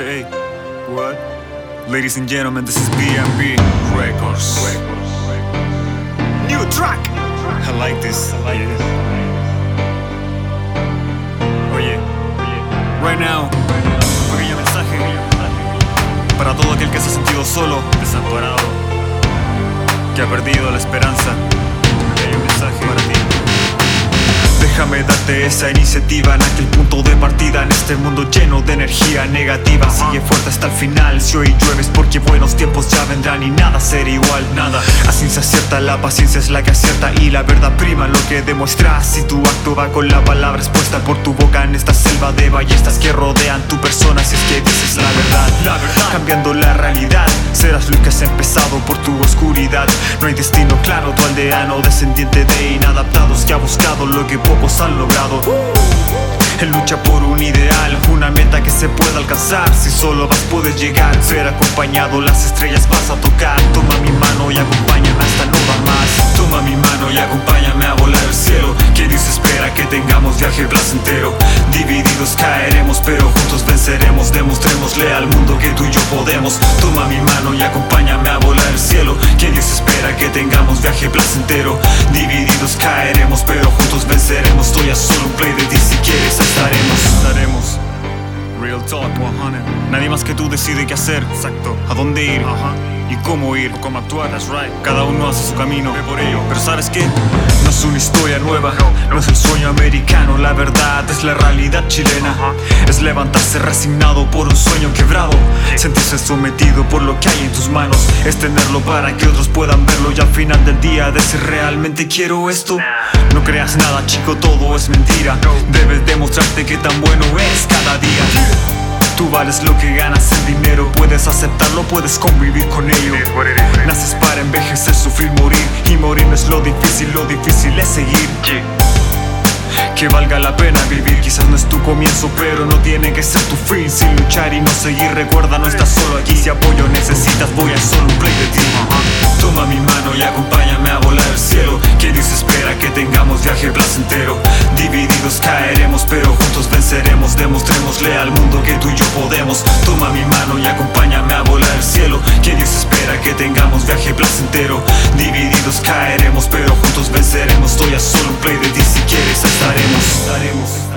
Hey, what? Ladies and gentlemen, this is BMB Records. New track! I like this. I like this. Oye, right now, pequeño mensaje para todo aquel que se ha sentido solo, desamparado, que ha perdido la esperanza. Pequeño mensaje para ti. Déjame darte esa iniciativa en aquel punto de partida En este mundo lleno de energía negativa. Sigue fuerte hasta el final Si hoy llueves porque buenos tiempos ya vendrán Y nada será igual, nada. Así se acierta, la paciencia es la que acierta Y la verdad prima lo que demuestras Si tu acto va con la palabra expuesta por tu boca En esta selva de ballestas que rodean tu persona Si es que dices la verdad, la verdad. Cambiando la realidad Serás lo que has empezado por tu oscuridad No hay destino claro, tu aldeano Descendiente de inadaptados que ha buscado lo que pocos han logrado. Él lucha por un ideal, una meta que se pueda alcanzar. Si solo vas puedes llegar, ser acompañado Las estrellas vas a tocar. Toma mi mano y acompáñame hasta no dar más. Toma mi mano y acompáñame Demostrémosle al mundo que tú y yo podemos. Toma mi mano y acompáñame a volar el cielo. Que Dios espera que tengamos viaje placentero. Divididos caeremos pero juntos venceremos. Estoy a solo un play de ti si quieres estaremos. Estaremos. Real talk 100 Nadie más que tú decide qué hacer. Exacto. A dónde ir Y cómo ir cómo actuar. That's right. Cada uno hace su camino Ve por ello. Pero ¿sabes qué? No es una historia nueva No es el sueño americano. La verdad es la realidad chilena. Es levantarse resignado por un sueño quebrado. Sentirse sometido por lo que hay en tus manos. Es tenerlo para que otros puedan verlo. Y al final del día decir realmente quiero esto No creas nada chico, todo es mentira. Debes demostrarte que tan bueno es cada día. Tú vales lo que ganas Puedes aceptarlo, puedes convivir con ello. Naces para envejecer, sufrir, morir Y morir no es lo difícil, lo difícil es seguir. Que valga la pena vivir Quizás no es tu comienzo pero no tiene que ser tu fin. Sin luchar y no seguir Recuerda no estás solo aquí. Si apoyo necesitas voy a solo un play de ti. Toma mi mano y acompáñame a volar el cielo. Dios espera que tengamos viaje placentero. Divididos caeremos pero juntos venceremos. Demostrémosle al mundo que tú y yo podemos. Toma mi mano y acompáñame a volar el cielo Que Dios espera que tengamos viaje placentero. Divididos caeremos pero juntos venceremos. Estoy a solo un play de ti si quieres estaremos, estaremos.